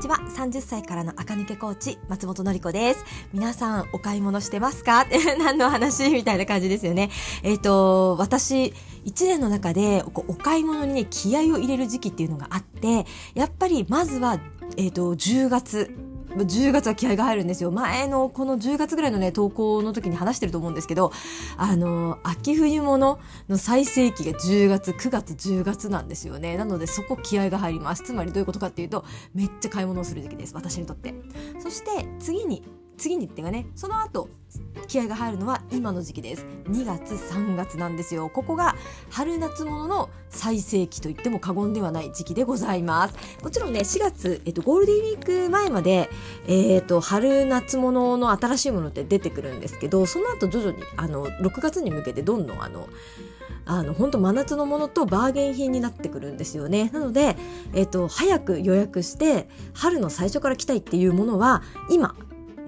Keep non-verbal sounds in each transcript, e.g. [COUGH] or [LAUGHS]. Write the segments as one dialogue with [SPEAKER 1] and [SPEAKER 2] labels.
[SPEAKER 1] ちは。30歳からの赤抜けコーチ松本のり子です。皆さんお買い物してますか？[LAUGHS] 何の話？みたいな感じですよね。えっ、ー、と私1年の中でお買い物にね気合を入れる時期っていうのがあってやっぱりまずはえっ、ー、と10月10月は気合が入るんですよ。前のこの10月ぐらいのね、投稿の時に話してると思うんですけど、あの、秋冬物の最盛期が10月、9月、10月なんですよね。なのでそこ気合が入ります。つまりどういうことかっていうと、めっちゃ買い物をする時期です。私にとって。そして次に次にっていうかねその後気合が入るのは今の時期です。2月3月なんですよ。ここが春夏物の最盛期と言っても過言ではない時期でございます。もちろんね4月、えっと、ゴールデンウィーク前まで、えー、っと春夏物の新しいものって出てくるんですけどその後徐々にあの6月に向けてどんどんあのあの本当真夏のものとバーゲン品になってくるんですよね。なので、えっと、早く予約して春の最初から来たいっていうものは今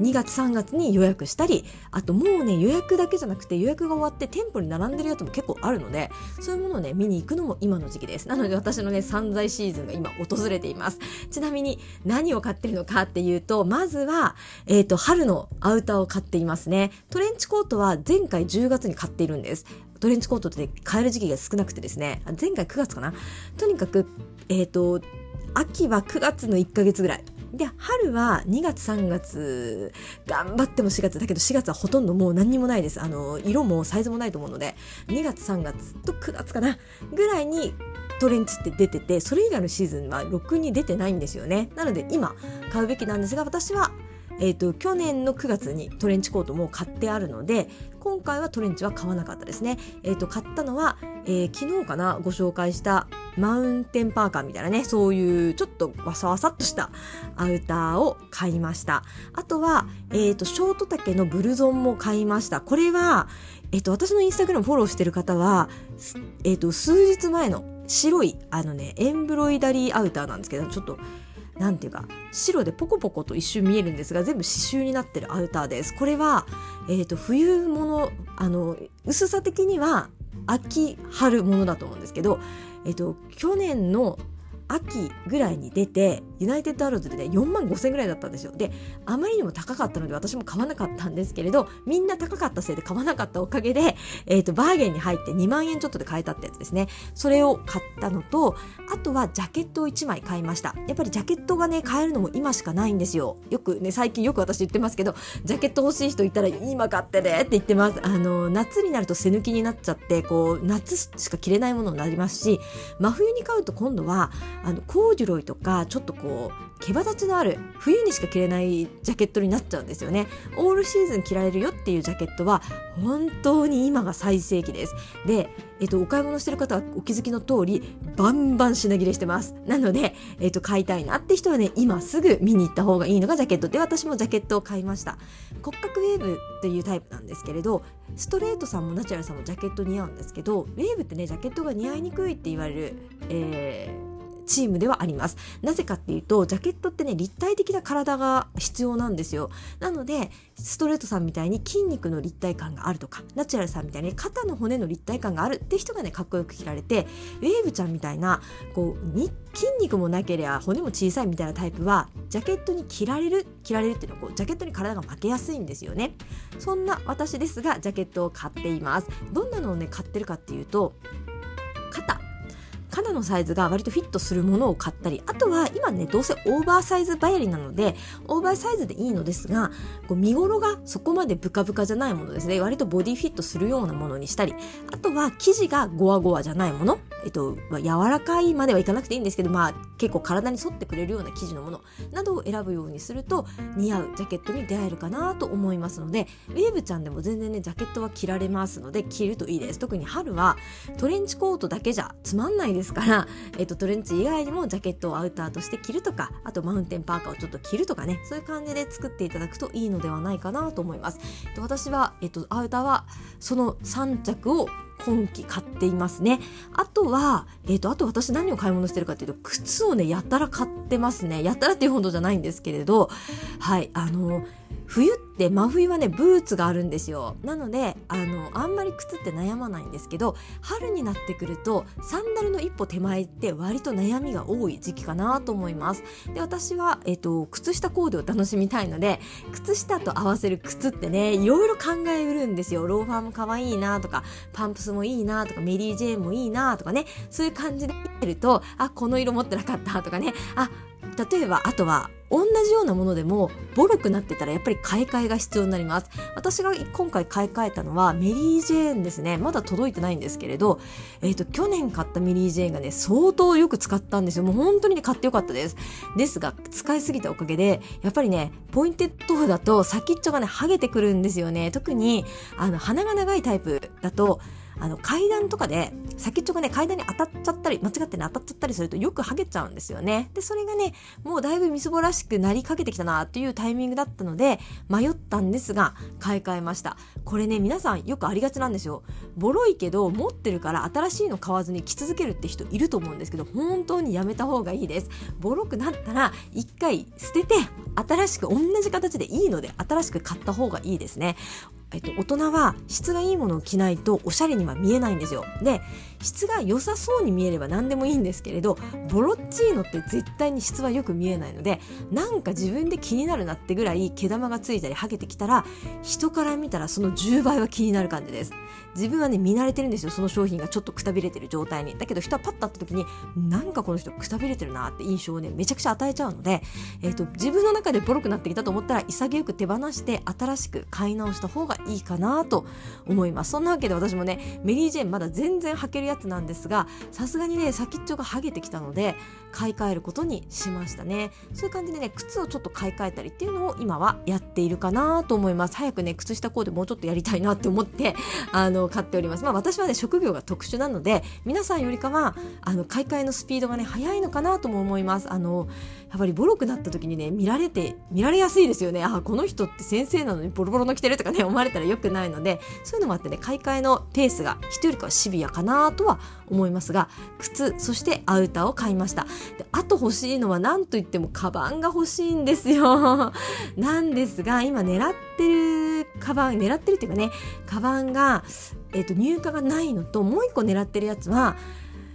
[SPEAKER 1] 2月3月に予約したりあともうね予約だけじゃなくて予約が終わって店舗に並んでるやつも結構あるのでそういうものをね見に行くのも今の時期です。なので私のね散財シーズンが今訪れています。ちなみに何を買ってるのかっていうとまずは、え、ー、と春のアウターを買っていますね。トレンチコートは前回10月に買っているんです。トレンチコートって買える時期が少なくてですね。前回9月かな？とにかくえっ、ー、と秋は9月の1ヶ月ぐらい。で春は2月3月頑張っても4月だけど4月はほとんどもう何にもないです。あの色もサイズもないと思うので2月3月と9月かなぐらいにトレンチって出ててそれ以外のシーズンはろくに出てないんですよね。なので今買うべきなんですが私はえーと、去年の9月にトレンチコートも買ってあるので今回はトレンチは買わなかったですね、えーと、買ったのは、えー、昨日かなご紹介したマウンテンパーカーみたいなねそういうちょっとわさわさっとしたアウターを買いました。あとは、えーと、ショート丈のブルゾンも買いました。これは、えー、と私のインスタグラムフォローしてる方は、えー、と数日前の白いあのねエンブロイダリーアウターなんですけどちょっとなんていうか白でポコポコと一瞬見えるんですが全部刺繍になってるアウターです。これは、えーと、冬物あの薄さ的には秋春物だと思うんですけど、えっと去年の秋ぐらいに出てユナイテッドアローズで、ね、4万5千ぐらいだったんですよ。であまりにも高かったので私も買わなかったんですけれどみんな高かったせいで買わなかったおかげで、えーと、バーゲンに入って2万円ちょっとで買えたってやつですね。それを買ったのとあとはジャケットを1枚買いました。やっぱりジャケットがね買えるのも今しかないんですよ。よくね最近よく私言ってますけどジャケット欲しい人いたら今買ってねって言ってます。あの夏になると背抜きになっちゃってこう夏しか着れないものになりますし真冬に買うと今度はあのコーデュロイとかちょっとこう毛羽立ちのある冬にしか着れないジャケットになっちゃうんですよね。オールシーズン着られるよっていうジャケットは本当に今が最盛期です。で、えっと、お買い物してる方はお気づきの通りバンバン品切れしてます。なので、えっと、買いたいなって人はね今すぐ見に行った方がいいのがジャケット。で私もジャケットを買いました。骨格ウェーブっていうタイプなんですけれどストレートさんもナチュラルさんもジャケット似合うんですけどウェーブってねジャケットが似合いにくいって言われる、えーチームではあります。なぜかっていうと、ジャケットってね、立体的な体が必要なんですよ。なので、ストレートさんみたいに筋肉の立体感があるとか、ナチュラルさんみたいに肩の骨の立体感があるって人がね、かっこよく着られて、ウェーブちゃんみたいな、こう、筋肉もなければ骨も小さいみたいなタイプは、ジャケットに着られる、着られるっていうのは、こう、ジャケットに体が負けやすいんですよね。そんな私ですが、ジャケットを買っています。どんなのをね、買ってるかっていうと、肩肩のサイズが割とフィットするものを買ったりあとは今ねどうせオーバーサイズばやりなのでオーバーサイズでいいのですがこう見頃がそこまでブカブカじゃないものですね。割とボディフィットするようなものにしたりあとは生地がゴワゴワじゃないもの。えっと、ま、柔らかいまではいかなくていいんですけど、まあ、結構体に沿ってくれるような生地のもの。などを選ぶようにすると似合うジャケットに出会えるかなと思いますのでウェーブちゃんでも全然ねジャケットは着られますので着るといいです。特に春はトレンチコートだけじゃつまんないですですから、えっと、トレンチ以外にもジャケットをアウターとして着るとかあとマウンテンパーカーをちょっと着るとかねそういう感じで作っていただくといいのではないかなと思います。えっと、私は、えっと、アウターはその3着を今季買っていますね。あとは、えっ、ー、と、あと私何を買い物してるかっていうと、靴をね、やたら買ってますね。やたらっていうほどじゃないんですけれど、はい、あの、冬ってで真冬はねブーツがあるんですよ。なのであのあんまり靴って悩まないんですけど春になってくるとサンダルの一歩手前って割と悩みが多い時期かなと思います。で私は、えっと、靴下コーデを楽しみたいので靴下と合わせる靴ってねいろいろ考えうるんですよ。ローファーも可愛いなとかパンプスもいいなとかメリー・ジェーンもいいなとかねそういう感じで見てるとあこの色持ってなかったとかねあ例えばあとは同じようなものでもボロくなってたらやっぱり買い替えが必要になります。私が今回買い替えたのはメリー・ジェーンですね。まだ届いてないんですけれど、えっ、ー、と去年買ったメリー・ジェーンがね相当よく使ったんですよ。もう本当にね買ってよかったです。ですが使いすぎたおかげでやっぱりねポインテッドだと先っちょがね剥げてくるんですよね。特にあの鼻が長いタイプだとあの階段とかで先っちょがね階段に当たっちゃったり間違ってね当たっちゃったりするとよく剥げちゃうんですよね。でそれがねもうだいぶみすぼらしくなりかけてきたなっていうタイミングだったので迷ったんですが買い替えました。これね皆さんよくありがちなんですよ。ボロいけど持ってるから新しいの買わずに着続けるって人いると思うんですけど本当にやめた方がいいです。ボロくなったら一回捨てて新しく同じ形でいいので新しく買った方がいいですね。えっと、大人は質がいいものを着ないとおしゃれには見えないんですよ。で、質が良さそうに見えれば何でもいいんですけれど、ボロッチーノって絶対に質はよく見えないので、なんか自分で気になるなってぐらい毛玉がついたり剥げてきたら、人から見たらその10倍は気になる感じです。自分はね、見慣れてるんですよ。その商品がちょっとくたびれてる状態に。だけど人はパッと会った時に、なんかこの人くたびれてるなって印象をね、めちゃくちゃ与えちゃうので、えっと、自分の中でボロくなってきたと思ったら、潔く手放して新しく買い直した方がいいかなと思いますそんなわけで私もねメリー・ジェーンまだ全然履けるやつなんですがさすがにね先っちょが剥げてきたので買い替えることにしましたね。そういう感じでね靴をちょっと買い替えたりっていうのを今はやっているかなと思います。早くね靴下コーデもうちょっとやりたいなって思って [LAUGHS] あの買っております。まあ私はね職業が特殊なので皆さんよりかはあの買い替えのスピードがね速いのかなとも思います。あのやっぱりボロくなった時にね見られて見られやすいですよね。あこの人って先生なのにボロボロの着てるとかね思われたらよくないのでそういうのもあってね買い替えのペースが人よりかはシビアかなととは思いますが靴そしてアウターを買いました。であと欲しいのは何といってもカバンが欲しいんですよ。[LAUGHS] なんですが今狙ってるカバン狙ってるっていうかねカバンが、えーと、入荷がないのともう一個狙ってるやつは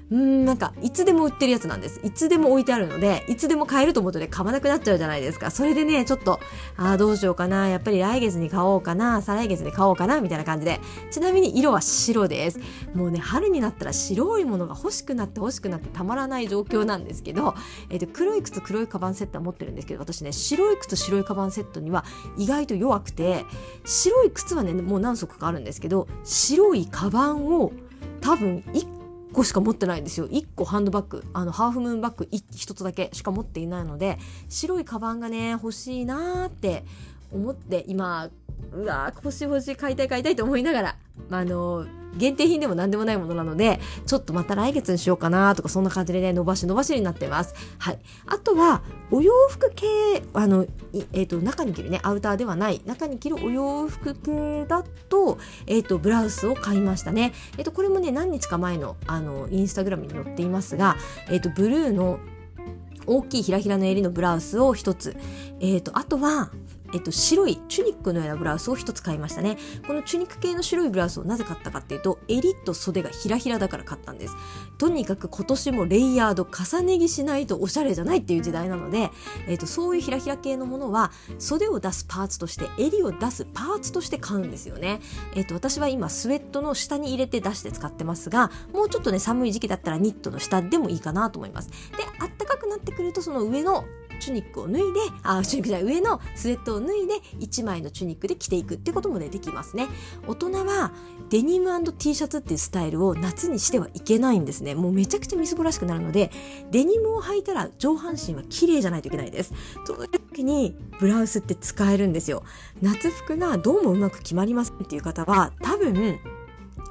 [SPEAKER 1] うんなんかいつでも売ってるやつなんです。いつでも置いてあるのでいつでも買えると思うとね買わなくなっちゃうじゃないですか。それでねちょっとああどうしようかな。やっぱり来月に買おうかな。再来月に買おうかなみたいな感じで。ちなみに色は白です。もうね春になったら白いものが欲しくなって欲しくなってたまらない状況なんですけど、えー、と黒い靴黒いカバンセットは持ってるんですけど私ね白い靴白いカバンセットには意外と弱くて白い靴はねもう何足かあるんですけど白いカバンを多分1 1個しか持ってないんですよ。1個ハンドバッグ。あのハーフムーンバッグ 1, つだけしか持っていないので白いカバンがね欲しいなーって思って今うわ欲しい欲し買いたい買いたいと思いながら、まあ、あの限定品でも何でもないものなので、ちょっとまた来月にしようかなとか、そんな感じでね、伸ばし伸ばしになってます。はい。あとは、お洋服系、あの、えっ、ー、と、中に着るね、アウターではない、中に着るお洋服系だと、えっ、ー、と、ブラウスを買いましたね。えっ、と、これもね、何日か前の、あの、インスタグラムに載っていますが、えっ、と、ブルーの大きいひらひらの襟のブラウスを一つ。えっ、と、あとは、えっと、白いチュニックのようなブラウスを一つ買いましたね。このチュニック系の白いブラウスをなぜ買ったかっていうと、襟と袖がひらひらだから買ったんです。とにかく今年もレイヤード重ね着しないとおしゃれじゃないっていう時代なので、えっと、そういうひらひら系のものは、袖を出すパーツとして、襟を出すパーツとして買うんですよね。えっと、私は今、スウェットの下に入れて出して使ってますが、もうちょっとね、寒い時期だったらニットの下でもいいかなと思います。で、あったかくなってくると、その上のチュニックを脱いで、あ、チュニックじゃない、上のスウェットを脱いで、1枚のチュニックで着ていくってこともね、できますね。大人は、デニム &T シャツっていうスタイルを夏にしてはいけないんですね。もうめちゃくちゃみすぼらしくなるので、デニムを履いたら上半身は綺麗じゃないといけないです。そういう時に、ブラウスって使えるんですよ。夏服がどうもうまく決まりませんっていう方は、多分、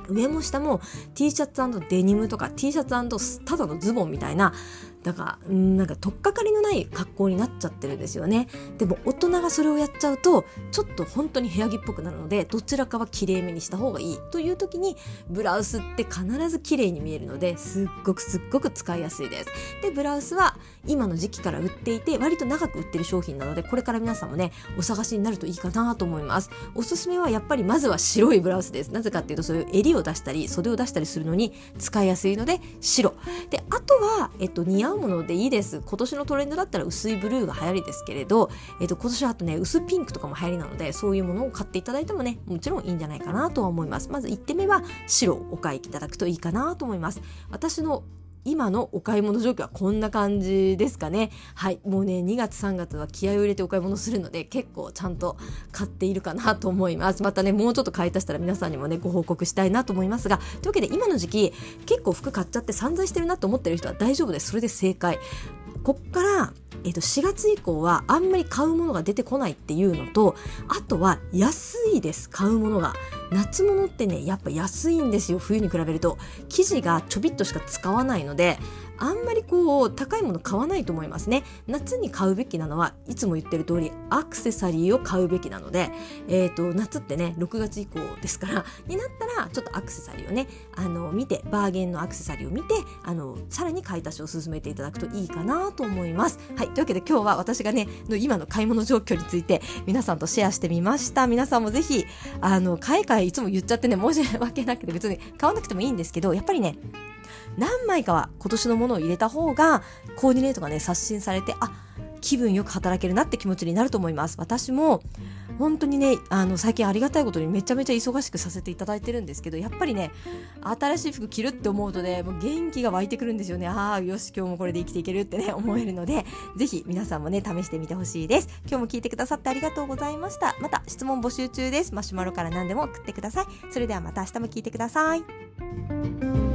[SPEAKER 1] 上も下も T シャツデニムとか T シャツただのズボンみたいなだから、んなんか、とっかかりのない格好になっちゃってるんですよね。でも、大人がそれをやっちゃうと、ちょっと本当に部屋着っぽくなるので、どちらかは綺麗めにした方がいいという時に、ブラウスって必ず綺麗に見えるので、すっごくすっごく使いやすいです。で、ブラウスは今の時期から売っていて、割と長く売ってる商品なので、これから皆さんもね、お探しになるといいかなと思います。おすすめはやっぱりまずは白いブラウスです。なぜかっていうと、そういう襟を出したり、袖を出したりするのに使いやすいので、白。で、あとは、えっと、似合うものでいいです。今年のトレンドだったら薄いブルーが流行りですけれど、えっと、今年はあとね、薄ピンクとかも流行りなので、そういうものを買っていただいてもね、もちろんいいんじゃないかなとは思います。まず1点目は白をお買いいただくといいかなと思います。私の今のお買い物状況はこんな感じですかね。はい。もうね、2月3月は気合を入れてお買い物するので、結構ちゃんと買っているかなと思います。またね、もうちょっと買い足したら皆さんにもね、ご報告したいなと思いますが、というわけで今の時期、結構服買っちゃって散財してるなと思ってる人は大丈夫です。それで正解。こっから、えっと、4月以降はあんまり買うものが出てこないっていうのと、あとは安いです、買うものが。夏物ってね、やっぱ安いんですよ、冬に比べると。生地がちょびっとしか使わないので、あんまりこう高いもの買わないと思いますね。夏に買うべきなのはいつも言ってる通りアクセサリーを買うべきなので、えーと、夏ってね6月以降ですからになったらちょっとアクセサリーをねあの見てバーゲンのアクセサリーを見てあのさらに買い足しを進めていただくといいかなと思います。はいというわけで今日は私がねの今の買い物状況について皆さんとシェアしてみました。皆さんもぜひあの買い替えいつも言っちゃってね申し訳なくて別に買わなくてもいいんですけどやっぱりね何枚かは今年のものを入れた方がコーディネートがね刷新されてあ気分よく働けるなって気持ちになると思います。私も本当にねあの最近ありがたいことにめちゃめちゃ忙しくさせていただいてるんですけどやっぱりね新しい服着るって思うとねもう元気が湧いてくるんですよね。ああよし今日もこれで生きていけるってね [LAUGHS] 思えるのでぜひ皆さんもね試してみてほしいです。今日も聞いてくださってありがとうございました。また質問募集中です。マシュマロから何でも送ってください。それではまた明日も聞いてください。